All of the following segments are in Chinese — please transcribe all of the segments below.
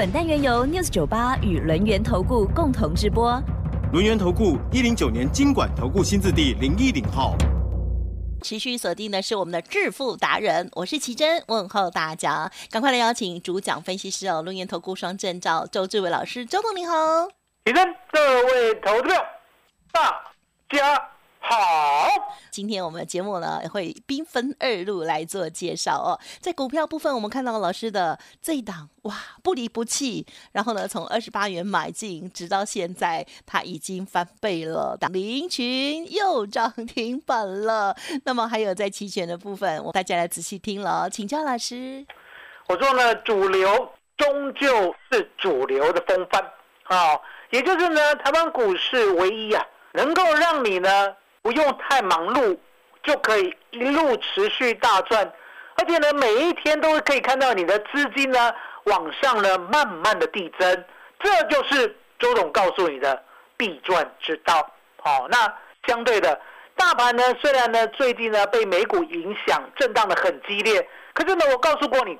本单元由 News 九八与轮源投顾共同直播。轮源投顾一零九年经管投顾新字第零一零号。持续锁定的是我们的致富达人，我是奇珍，问候大家，赶快来邀请主讲分析师哦，轮源投顾双证照周志伟老师，周总你好，奇珍，各位投资者，大家。好，今天我们的节目呢会兵分二路来做介绍哦。在股票部分，我们看到老师的这一档哇不离不弃，然后呢从二十八元买进，直到现在它已经翻倍了。林群又涨停板了。那么还有在期权的部分，我大家来仔细听了，请教老师。我说呢，主流终究是主流的风帆啊，也就是呢台湾股市唯一啊能够让你呢。不用太忙碌，就可以一路持续大赚，而且呢，每一天都可以看到你的资金呢往上呢慢慢的递增，这就是周董告诉你的必赚之道。好，那相对的，大盘呢虽然呢最近呢被美股影响，震荡的很激烈，可是呢我告诉过你，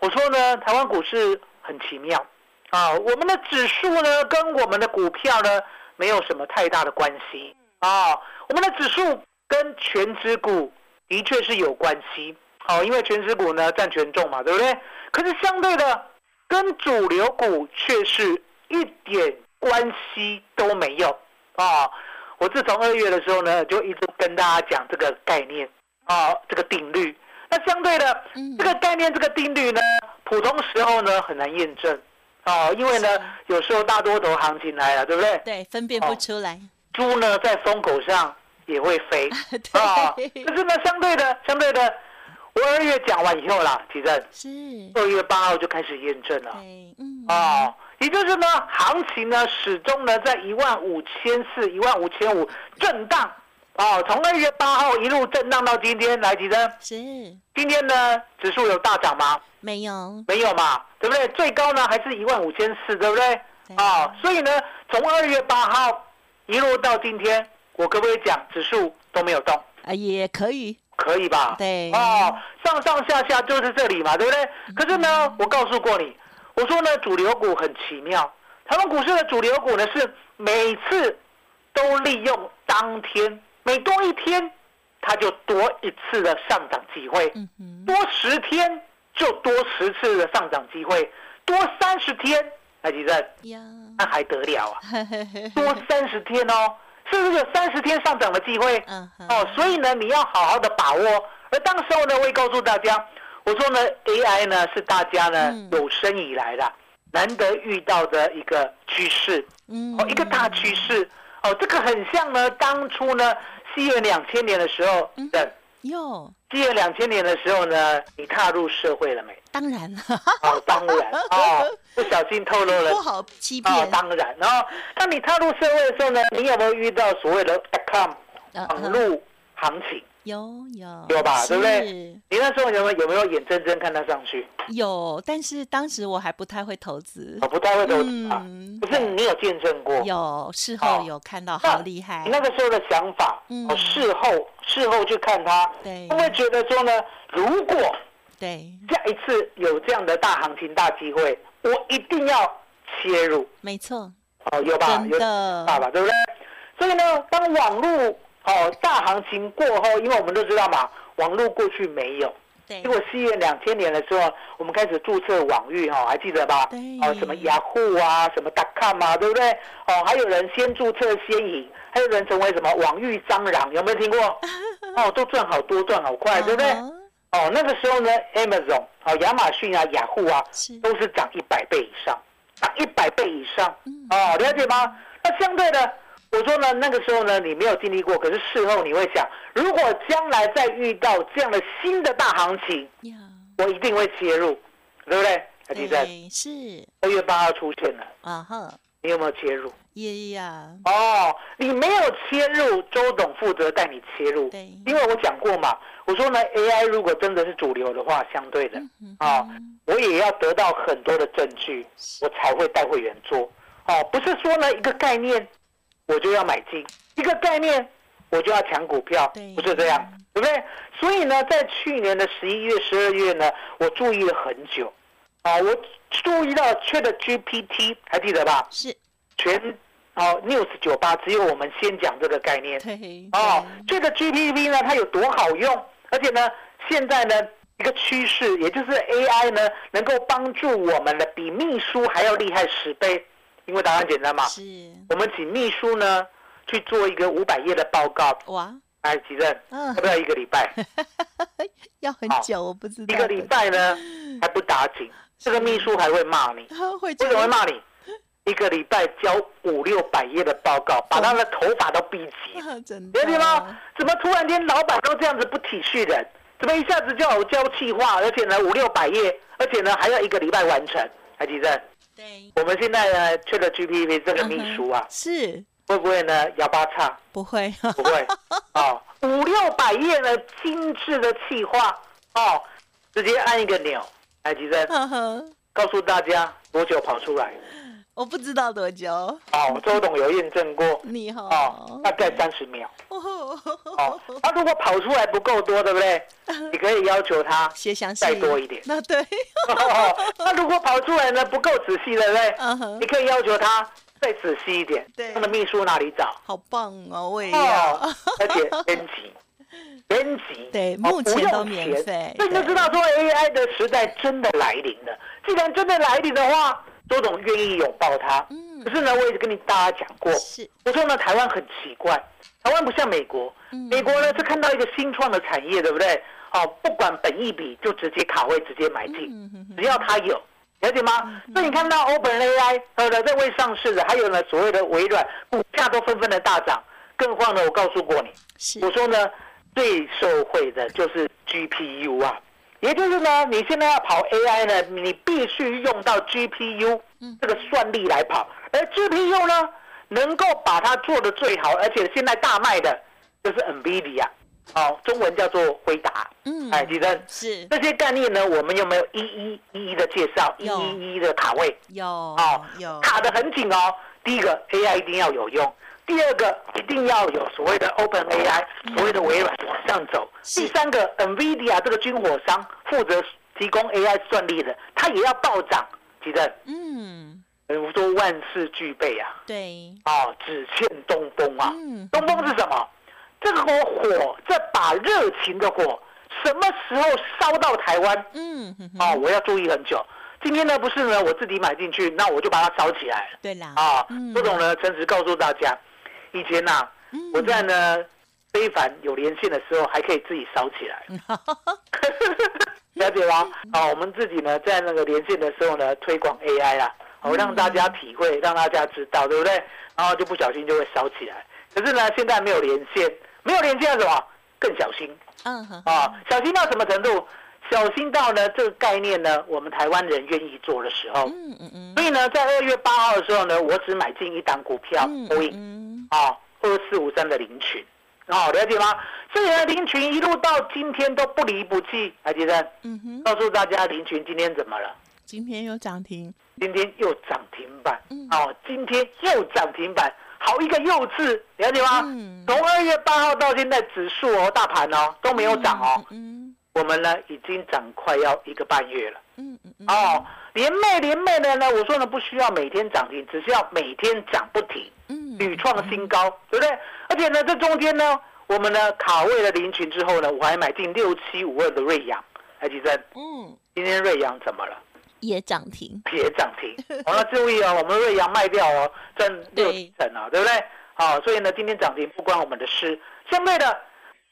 我说呢台湾股市很奇妙啊，我们的指数呢跟我们的股票呢没有什么太大的关系。啊，我们的指数跟全指股的确是有关系，好，因为全指股呢占权重嘛，对不对？可是相对的，跟主流股却是一点关系都没有啊！我自从二月的时候呢，就一直跟大家讲这个概念啊，这个定律。那相对的，这个概念、这个定律呢，普通时候呢很难验证啊，因为呢有时候大多头行情来了，对不对？对，分辨不出来。猪呢，在风口上也会飞 啊！可是呢，相对的，相对的，我二月讲完以后啦，其实是二月八号就开始验证了。嗯，啊，也就是呢，行情呢始终呢在一万五千四、一万五千五震荡哦，从二月八号一路震荡到今天来，提升是今天呢指数有大涨吗？没有，没有嘛，对不对？最高呢还是一万五千四，对不对？啊，所以呢，从二月八号。一路到今天，我可不可以讲指数都没有动？啊，也可以，可以吧？对，哦，上上下下就是这里嘛，对不对？可是呢，我告诉过你，我说呢，主流股很奇妙，台湾股市的主流股呢是每次都利用当天每多一天，它就多一次的上涨机会，多十天就多十次的上涨机会，多三十天。海吉正，那还得了啊？多三十天哦，是不是有三十天上涨的机会？哦，所以呢，你要好好的把握。而当时候呢，我也告诉大家，我说呢，AI 呢是大家呢有生以来的难得遇到的一个趋势，哦，一个大趋势。哦，这个很像呢，当初呢，西元两千年的时候的。哟，西元两千年的时候呢，你踏入社会了没？当然了，哦，当然，哦，不小心透露了，不好欺骗。当然，然后当你踏入社会的时候呢，你有没有遇到所谓的 com 网络行情？有有有吧，对不对？你那时候有没有有没有眼睁睁看它上去？有，但是当时我还不太会投资，我不太会投资啊。不是你有见证过？有，事后有看到，好厉害。你那个时候的想法，哦，事后事后去看它，对，会觉得说呢，如果对下一次有这样的大行情、大机会，我一定要切入。没错，哦，有吧？有爸爸，对不对？所以呢，当网络。哦，大行情过后，因为我们都知道嘛，网络过去没有，对。结果西元两千年的时候，我们开始注册网域，哈，还记得吧？对。哦，什么雅虎啊，什么 .com 啊，对不对？哦，还有人先注册先赢，还有人成为什么网域蟑螂，有没有听过？哦，都赚好多，赚好快，对不对？哦，那个时候呢，Amazon，哦，亚马逊啊，雅虎啊，都是涨一百倍以上，涨一百倍以上，哦，了解吗？那相对的。我说呢，那个时候呢，你没有经历过，可是事后你会想，如果将来再遇到这样的新的大行情，我一定会切入，对不对？台积电对，是二月八号出现了，啊哈，你有没有切入？耶呀，哦，你没有切入，周董负责带你切入。对因为我讲过嘛，我说呢，AI 如果真的是主流的话，相对的，嗯啊、我也要得到很多的证据，我才会带会员做。哦，不是说呢一个概念我就要买进，一个概念我就要抢股票，不是这样，对不对？所以呢，在去年的十一月、十二月呢，我注意了很久，啊，我注意到 Chat GPT，还记得吧？是，全哦 News 九八只有我们先讲这个概念，哦。这个 GPT 呢，它有多好用？而且呢，现在呢一个趋势，也就是 AI 呢，能够帮助我们的比秘书还要厉害十倍。因为答案简单嘛，是，我们请秘书呢去做一个五百页的报告，哇，哎，吉正，嗯要不要一个礼拜？要很久，我不知道一个礼拜呢还不打紧，这个秘书还会骂你。他会为什么会骂你？一个礼拜交五六百页的报告，把他的头发都逼急，啊 真的了解吗？怎么突然间老板都这样子不体恤人？怎么一下子叫我交气话，而且呢五六百页，而且呢还要一个礼拜完成？海基正，对，我们现在呢缺了 GPT 这个秘书啊，是会不会呢哑巴叉？不会，不会 哦，五六百页呢精致的气话哦，直接按一个钮，海基正呵呵，告诉大家多久跑出来？我不知道多久，哦，周董有验证过。你哦好，，大概三十秒。哦，哦，他如果跑出来不够多，对不对？你可以要求他写详细再多一点。那对，哦，他如果跑出来呢不够仔细，对不对？嗯哼你可以要求他再仔细一点。对他的秘书哪里找？好棒哦，我也要哦，，而且编辑，编辑，对哦目前都免费所以你就知道说 AI 的时代真的来临了。既然真的来临的话，周董愿意拥抱它。嗯可是呢，我也跟你大家讲过，是，我说呢，台湾很奇怪，台湾不像美国，嗯美国呢是看到一个新创的产业，对不对？哦，不管本益比就直接卡位，直接买进，只要它有，了解吗？所以你看到 Open AI 呃的在未上市的，还有呢所谓的微软，股价都纷纷的大涨。更何况呢，我告诉过你，是我说呢，最受惠的就是 GPU 啊，也就是呢，你现在要跑 AI 呢，你必须用到 GPU 这个算力来跑，而 GPU 呢，能够把它做的最好，而且现在大卖的就是 NVIDIA，哦，中文叫做回答，嗯哎，吉珍，是。这些概念呢，我们有没有？一一一一的介绍，一一一的卡位？有哦有。卡的很紧哦。第一个 AI 一定要有用，第二个一定要有所谓的 Open AI，所谓的微软往上走。第三个 NVIDIA 这个军火商负责提供 AI 算力的，它也要暴涨。记得，嗯我说万事俱备啊，对啊，只欠东风啊。嗯东风是什么？这个火，这把热情的火，什么时候烧到台湾？嗯哦，我要注意很久。今天呢，不是呢，我自己买进去，那我就把它烧起来了。对啦啊嗯，周董呢，诚实告诉大家，以前呐、嗯我在呢非凡有连线的时候，还可以自己烧起来，了解吗？啊，我们自己呢，在那个连线的时候呢，推广 AI 啦，哦，让大家体会，让大家知道，对不对？然后就不小心就会烧起来。可是呢，现在没有连线，没有连线要什么？更小心嗯哼啊！小心到什么程度？小心到呢，这个概念呢，我们台湾人愿意做的时候，嗯嗯嗯。所以呢，在二月八号的时候呢，我只买进一档股票，嗯波音嗯啊，二四五三的林群，哦，了解吗？所以呢，林群一路到今天都不离不弃，还记得？嗯哼，告诉大家，林群今天怎么了？今天又涨停，今天又涨停板。嗯，哦，今天又涨停板，好一个幼稚，了解吗？嗯？从二月八号到现在，指数哦，大盘哦都没有涨哦，嗯我们呢已经涨快要一个半月了。嗯嗯嗯哦，连袂连袂的呢，我说呢不需要每天涨停，只需要每天涨不停，嗯屡创新高，对不对？而且呢，这中间呢，我们呢卡位了林群之后呢，我还买进六七五二的瑞阳，海吉生，嗯今天瑞阳怎么了？也涨停，也涨停。好、那注意哦，我们瑞阳卖掉哦，赚六对成啊，对不对？好、所以呢，今天涨停不关我们的事。相对的，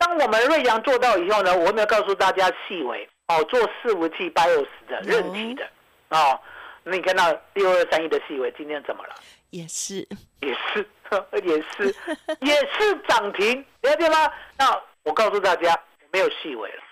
当我们瑞阳做到以后呢，我们要告诉大家细微哦，做伺服器 BIOS 的韧体的哦。那你看到六二三一的细微今天怎么了？也是，也是，也是，也是涨停，了解吗？那我告诉大家，没有细微了，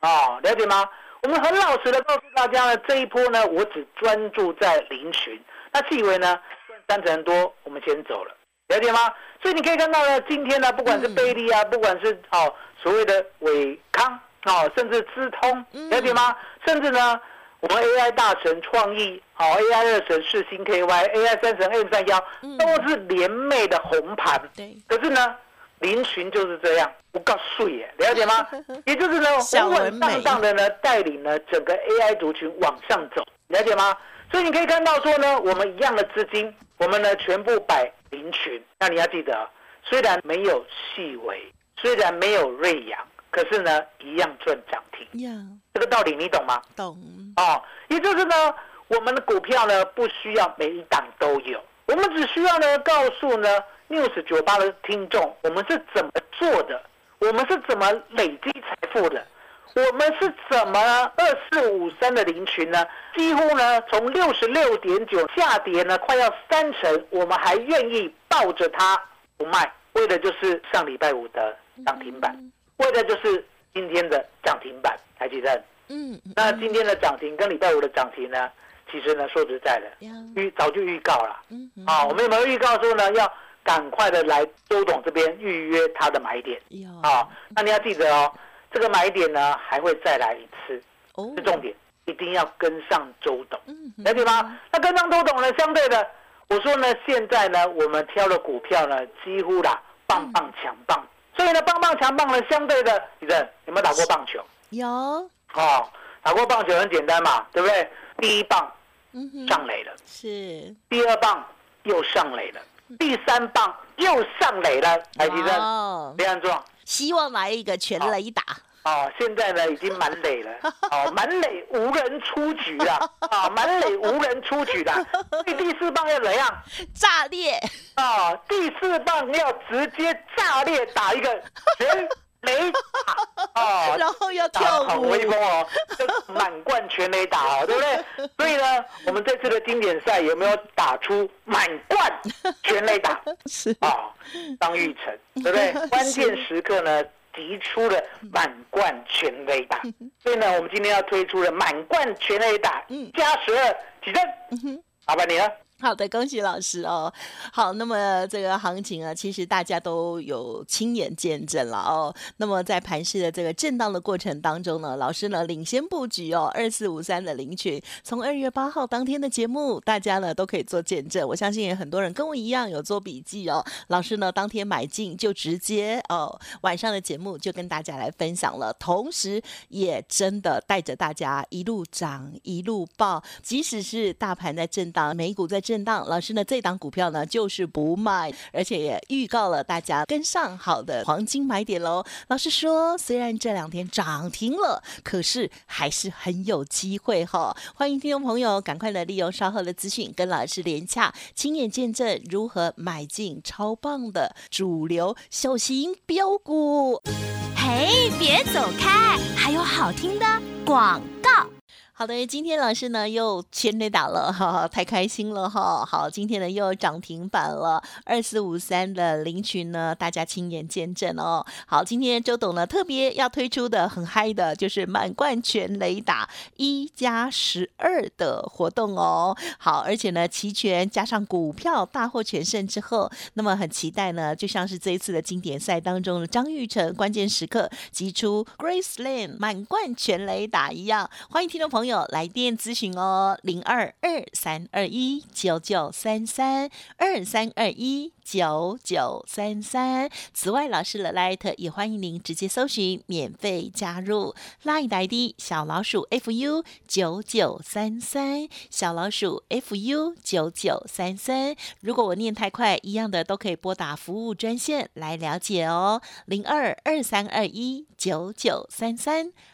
哦，了解吗？我们很老实的告诉大家呢，这一波呢，我只专注在林群。那细微呢，赚三成多，我们先走了，了解吗？所以你可以看到呢，今天呢，不管是贝利啊，不管是哦所谓的伟康哦，甚至资通，了解吗？甚至呢，我们 AI 大神创意，好 AI 二神世星 KY，AI 三神 M 三幺，都是联袂的红盘。对，可是呢，林群就是这样，不告诉耶，了解吗？也就是呢，稳稳当当的呢，带领呢整个 AI 族群往上走，了解吗？所以你可以看到说呢，我们一样的资金，我们呢全部摆林群。那你要记得，虽然没有细微，虽然没有瑞阳，可是呢一样赚涨停。呀，这个道理你懂吗？懂。哦，也就是呢，我们的股票呢不需要每一档都有，我们只需要呢告诉呢 News 九八的听众，我们是怎么做的，我们是怎么累积财富的。我们是怎么二四五三的零群呢？几乎呢从六十六点九下跌呢，快要三成，我们还愿意抱着它不卖，为的就是上礼拜五的涨停板，为的就是今天的涨停板，台积电。嗯，那今天的涨停跟礼拜五的涨停呢，其实呢说实在的，预早就预告了。嗯，啊，我们有没有预告说呢，要赶快的来周董这边预约他的买点？有啊，那你要记得哦。这个买点呢还会再来一次，是重点，一定要跟上周董，了解吗？那跟上周董呢，相对的，我说呢，现在呢，我们挑的股票呢，几乎啦棒棒强棒，所以呢，棒棒强棒呢，相对的，李正有没有打过棒球？有，哦，打过棒球很简单嘛，对不对？第一棒上垒了，是，第二棒又上垒了，第三棒又上垒了，来，李正，非常重要。希望来一个全雷打哦，现在呢已经满垒了，哦，满垒无人出局了，啊，满垒无人出局的，第第四棒要怎样？炸裂哦！第四棒要直接炸裂打一个全。雷打 哦，然后要跳舞，很威风哦，满贯全雷打哦，对不对？所以呢，我们这次的经典赛有没有打出满贯 全雷打？是啊，张玉成，对不对？关键时刻呢，提出了满贯全雷打，所以呢，我们今天要推出了满贯全雷打加十二几阵，好吧，你呢？好的，恭喜老师哦。好，那么这个行情啊，其实大家都有亲眼见证了哦。那么在盘市的这个震荡的过程当中呢，老师呢领先布局哦，二四五三的领群，从二月八号当天的节目，大家呢都可以做见证。我相信也很多人跟我一样有做笔记哦。老师呢当天买进就直接哦，晚上的节目就跟大家来分享了，同时也真的带着大家一路涨一路爆，即使是大盘在震荡，美股在震。荡，老师呢？这档股票呢，就是不卖，而且也预告了大家跟上好的黄金买点喽。老师说，虽然这两天涨停了，可是还是很有机会哈。欢迎听众朋友赶快的利用稍后的资讯跟老师连洽，亲眼见证如何买进超棒的主流小型标股。嘿，别走开，还有好听的广告。好的，今天老师呢又全雷打了，哈哈，太开心了哈。好，今天呢又涨停板了，二四五三的林群呢，大家亲眼见证哦。好，今天周董呢特别要推出的很嗨的，就是满贯全雷打一加十二的活动哦。好，而且呢齐全加上股票大获全胜之后，那么很期待呢，就像是这一次的经典赛当中的张玉成关键时刻击出 Grace Lane 满贯全雷打一样。欢迎听众朋友。朋友来电咨询哦，零二二三二一九九三三二三二一九九三三。此外，老师的 Light 也欢迎您直接搜寻免费加入 Light ID 小老鼠 fu 九九三三小老鼠 fu 九九三三。如果我念太快，一样的都可以拨打服务专线来了解哦，零二二三二一九九三三。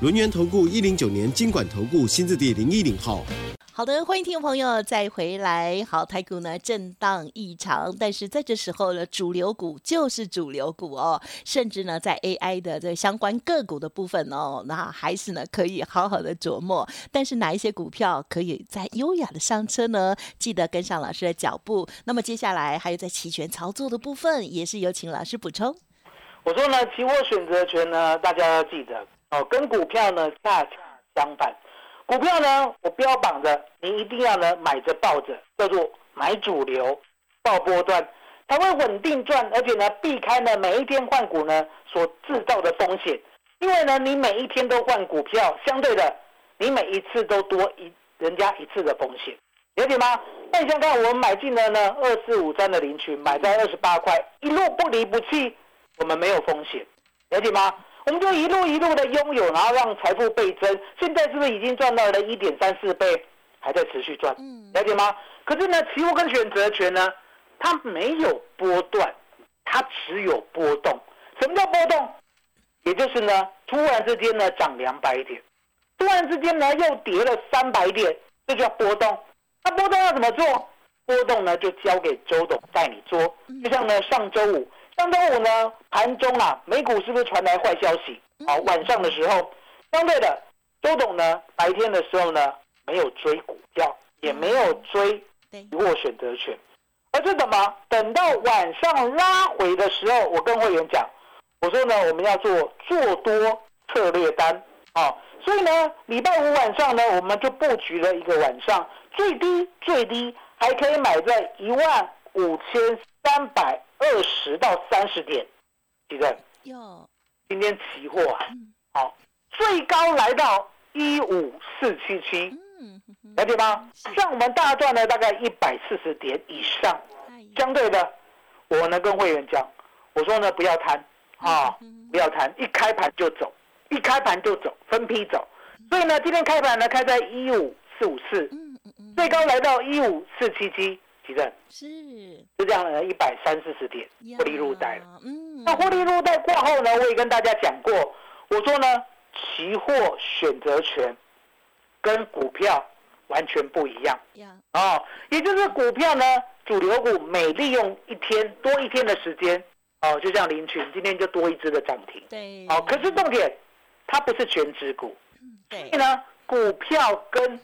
轮源投顾一零九年经管投顾新字第零一零号。好的，欢迎听众朋友再回来。好，台股呢震荡异常，但是在这时候呢，主流股就是主流股哦，甚至呢在 AI 的这相关个股的部分哦，那还是呢可以好好的琢磨。但是哪一些股票可以在优雅的上车呢？记得跟上老师的脚步。那么接下来还有在期权操作的部分，也是有请老师补充。我说呢，期货选择权呢，大家要记得哦，跟股票呢恰恰相反。股票呢，我标榜的，你一定要呢买着抱着，叫做买主流，抱波段，它会稳定赚，而且呢避开呢每一天换股呢所制造的风险。因为呢，你每一天都换股票，相对的，你每一次都多一人家一次的风险，了解吗？那你想看，我们买进了呢二四五三的零群，买在二十八块，一路不离不弃，我们没有风险，了解吗？我们就一路一路的拥有，然后让财富倍增。现在是不是已经赚到了一点三四倍，还在持续赚？了解吗？可是呢，期货跟选择权呢，它没有波段，它只有波动。什么叫波动？也就是呢，突然之间呢涨两百点，突然之间呢又跌了三百点，这叫波动。那波动要怎么做？波动呢就交给周董带你做。就像呢上周五。上周五呢，盘中啊，美股是不是传来坏消息？好，晚上的时候，相对的，周董呢，白天的时候呢，没有追股票，也没有追期货选择权，而是怎么？等到晚上拉回的时候，我跟会员讲，我说呢，我们要做做多策略单啊，所以呢，礼拜五晚上呢，我们就布局了一个晚上，最低最低还可以买在一万五千三百。二十到三十点，几个？有。今天期货啊，好，最高来到一五四七七，了解吗？像我们大赚了，大概一百四十点以上。相对的，我呢跟会员讲，我说呢不要贪啊，不要贪，一开盘就走，一开盘就走，分批走。所以呢，今天开盘呢开在一五四五四，最高来到一五四七七。是，就这样呢，一百三四十点获利入袋了。嗯，那获利入袋过后呢，我也跟大家讲过，我说呢，期货选择权跟股票完全不一样。哦，也就是股票呢，主流股每利用一天多一天的时间，哦，就像林群今天就多一只的涨停。对，哦，可是重点，它不是全指股。对，所以呢，股票跟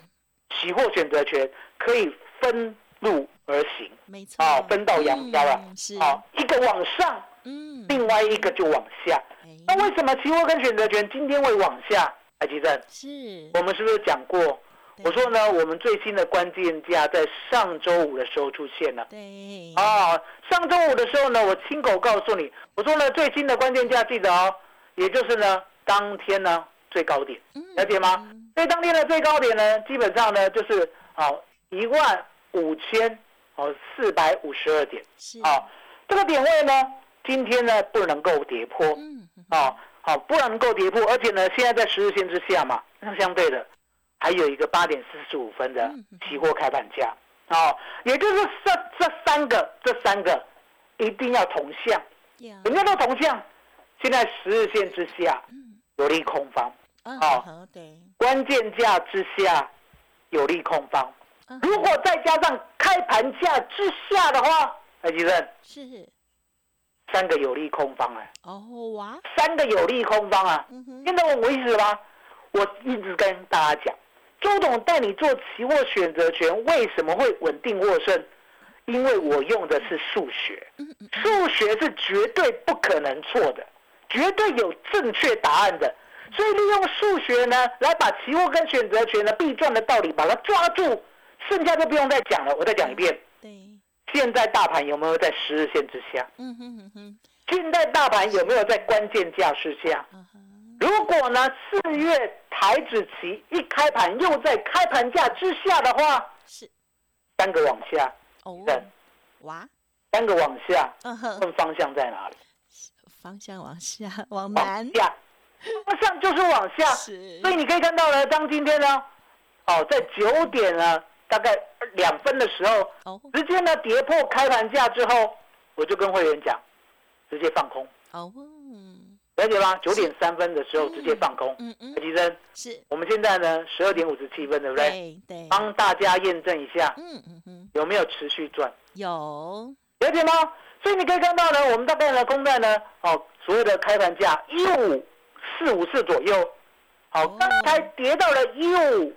期货选择权可以分。路而行，没错，啊，分道扬镳了，是，好，一个往上，嗯，另外一个就往下。那为什么期货跟选择权今天会往下？海基正，是，我们是不是讲过？我说呢，我们最新的关键价在上周五的时候出现了。对，啊，上周五的时候呢，我亲口告诉你，我说呢，最新的关键价记得哦，也就是呢，当天呢最高点，了解吗？所以当天的最高点呢，基本上呢就是好一万。五千哦，四百五十二点，是。啊，这个点位呢，今天呢不能够跌破，嗯，啊，好，不能够跌破，而且呢，现在在十日线之下嘛，那相对的还有一个八点四十五分的期货开盘价，啊，也就是这这三个，这三个一定要同向，什么叫同向？现在十日线之下有利空方，啊，对，关键价之下有利空方。如果再加上开盘价之下的话，哎，吉生是三个有利空方啊！哦哇，三个有利空方啊！听懂我意思吗？我一直跟大家讲，周董带你做期货选择权，为什么会稳定获胜？因为我用的是数学，数学是绝对不可能错的，绝对有正确答案的。所以利用数学呢，来把期货跟选择权的必赚的道理把它抓住。剩下就不用再讲了，我再讲一遍。对，现在大盘有没有在十日线之下？嗯哼哼哼。现在大盘有没有在关键价之下？如果呢，四月台子期一开盘又在开盘价之下的话，是三个往下。哦。哇。三个往下。嗯哼。问方向在哪里？方向往下，往南。下。方向就是往下。是。所以你可以看到呢，当今天呢，哦，在九点呢。大概两分的时候，直接呢跌破开盘价之后，我就跟会员讲，直接放空。哦，了了解吗？九点三分的时候直接放空。嗯嗯。台，积生，是，我们现在呢十二点五十七分，对不对？对对，帮大家验证一下嗯嗯嗯，有没有持续赚，有，了解吗？所以你可以看到呢，我们大概呢公在呢，哦，所谓的开盘价一五四五四左右，好哦，刚才跌到了一五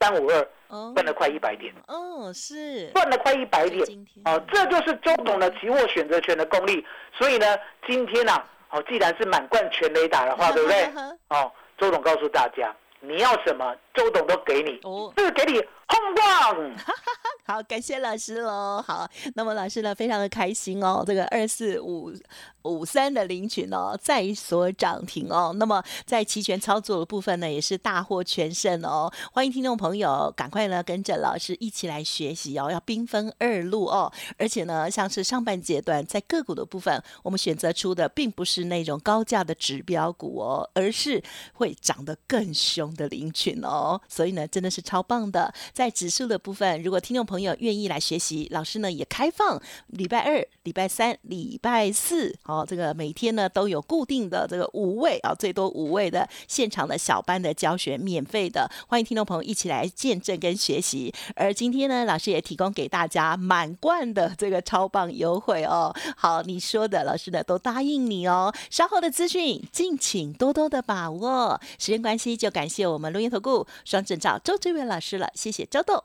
三五二，哦，赚了快一百点，哦，是，赚了快一百点。哦，这就是周董的期货选择权的功力。所以呢，今天啊、哦，既然是满贯全雷打的话，对不对？哦，周董告诉大家，你要什么，周董都给你，哦，是给你轰棒。好，感谢老师喽。好，那么老师呢，非常的开心哦。这个二四五五三的林群哦，再所涨停哦。那么在期权操作的部分呢，也是大获全胜哦。欢迎听众朋友赶快呢跟着老师一起来学习哦，要兵分二路哦。而且呢，像是上半阶段在个股的部分，我们选择出的并不是那种高价的指标股哦，而是会涨得更凶的林群哦。所以呢，真的是超棒的。在指数的部分，如果听众朋朋友愿意来学习，老师呢也开放礼拜二、礼拜三、礼拜四，哦，这个每天呢都有固定的这个五位啊，最多五位的现场的小班的教学，免费的，欢迎听众朋友一起来见证跟学习。而今天呢，老师也提供给大家满贯的这个超棒优惠哦。好，你说的，老师呢都答应你哦。稍后的资讯，敬请多多的把握。时间关系，就感谢我们录音投顾双证照周志远老师了，谢谢周董。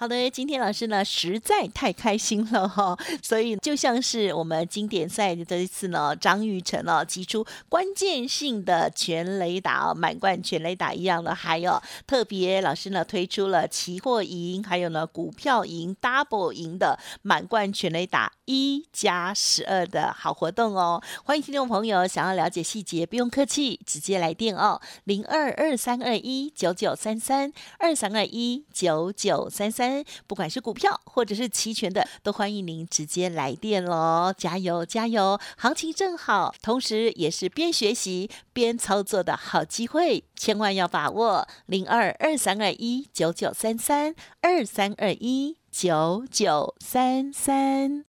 好的，今天老师呢实在太开心了哈、所以就像是我们经典赛的这一次呢，张玉成哦提出关键性的全雷打哦，满贯全雷打一样的，还有特别老师呢推出了期货赢，还有呢股票赢 double 赢的满贯全雷打一加十二的好活动哦，欢迎听众朋友想要了解细节，不用客气，直接来电哦，零二二三二一九九三三二三二一九九三三。不管是股票或者是期权的，都欢迎您直接来电喽！加油加油，行情正好，同时也是边学习边操作的好机会，千万要把握！零二二三二一九九三三二三二一九九三三。